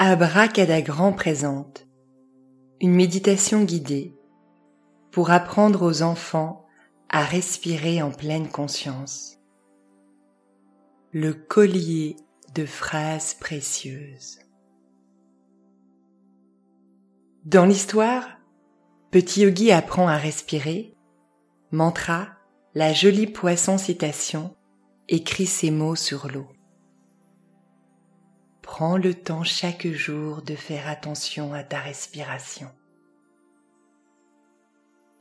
Abracadagran présente une méditation guidée pour apprendre aux enfants à respirer en pleine conscience. Le collier de phrases précieuses. Dans l'histoire, Petit Yogi apprend à respirer, mantra, la jolie poisson citation, écrit ces mots sur l'eau. Prends le temps chaque jour de faire attention à ta respiration.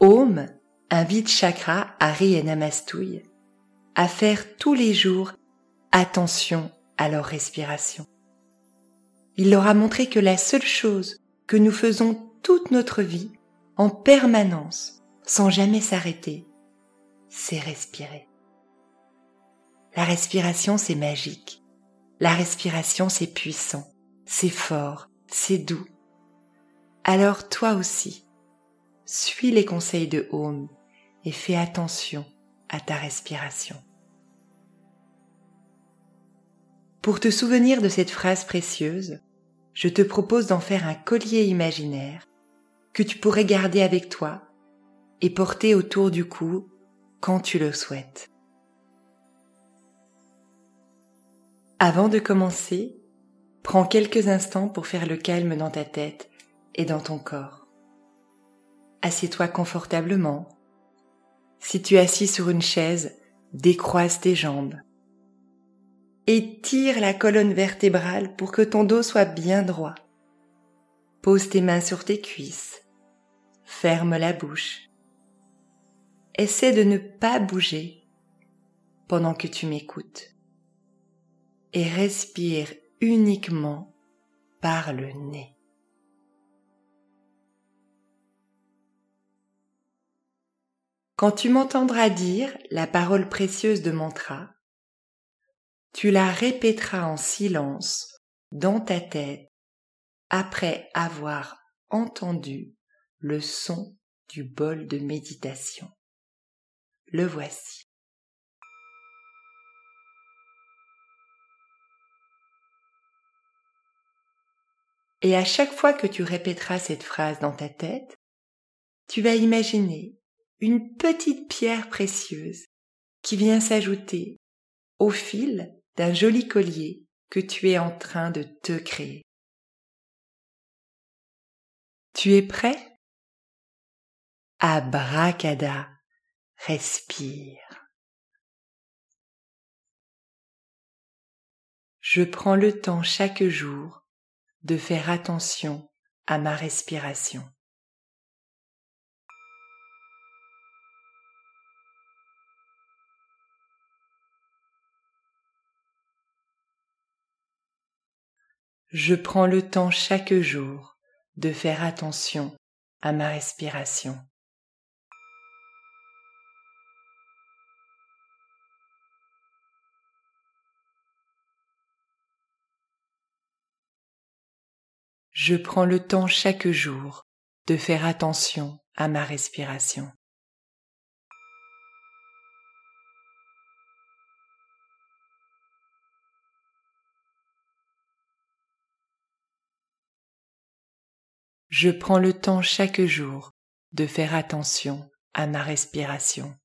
Om invite Chakra, Hari et Namastouille à faire tous les jours attention à leur respiration. Il leur a montré que la seule chose que nous faisons toute notre vie, en permanence, sans jamais s'arrêter, c'est respirer. La respiration, c'est magique. La respiration, c'est puissant, c'est fort, c'est doux. Alors toi aussi, suis les conseils de Home et fais attention à ta respiration. Pour te souvenir de cette phrase précieuse, je te propose d'en faire un collier imaginaire que tu pourrais garder avec toi et porter autour du cou quand tu le souhaites. Avant de commencer, prends quelques instants pour faire le calme dans ta tête et dans ton corps. Assieds-toi confortablement. Si tu es assis sur une chaise, décroise tes jambes. Étire la colonne vertébrale pour que ton dos soit bien droit. Pose tes mains sur tes cuisses. Ferme la bouche. Essaie de ne pas bouger pendant que tu m'écoutes et respire uniquement par le nez. Quand tu m'entendras dire la parole précieuse de mantra, tu la répéteras en silence dans ta tête après avoir entendu le son du bol de méditation. Le voici. Et à chaque fois que tu répéteras cette phrase dans ta tête, tu vas imaginer une petite pierre précieuse qui vient s'ajouter au fil d'un joli collier que tu es en train de te créer. Tu es prêt? Abracada, respire. Je prends le temps chaque jour de faire attention à ma respiration. Je prends le temps chaque jour de faire attention à ma respiration. Je prends le temps chaque jour de faire attention à ma respiration. Je prends le temps chaque jour de faire attention à ma respiration.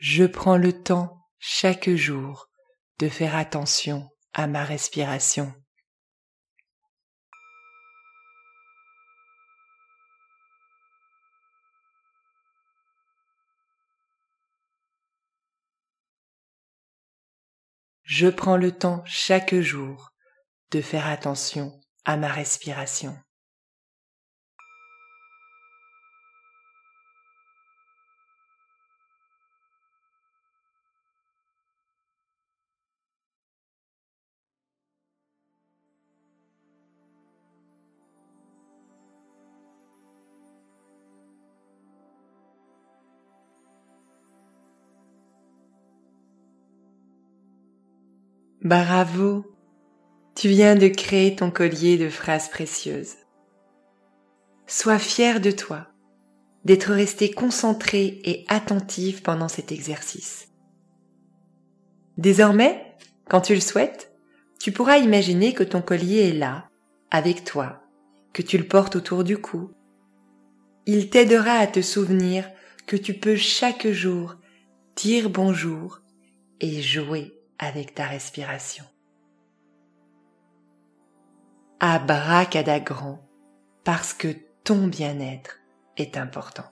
Je prends le temps chaque jour de faire attention à ma respiration. Je prends le temps chaque jour de faire attention à ma respiration. Bravo, tu viens de créer ton collier de phrases précieuses. sois fier de toi, d'être resté concentré et attentif pendant cet exercice. Désormais, quand tu le souhaites, tu pourras imaginer que ton collier est là, avec toi, que tu le portes autour du cou. Il t'aidera à te souvenir que tu peux chaque jour dire bonjour et jouer avec ta respiration. Abracadagran, parce que ton bien-être est important.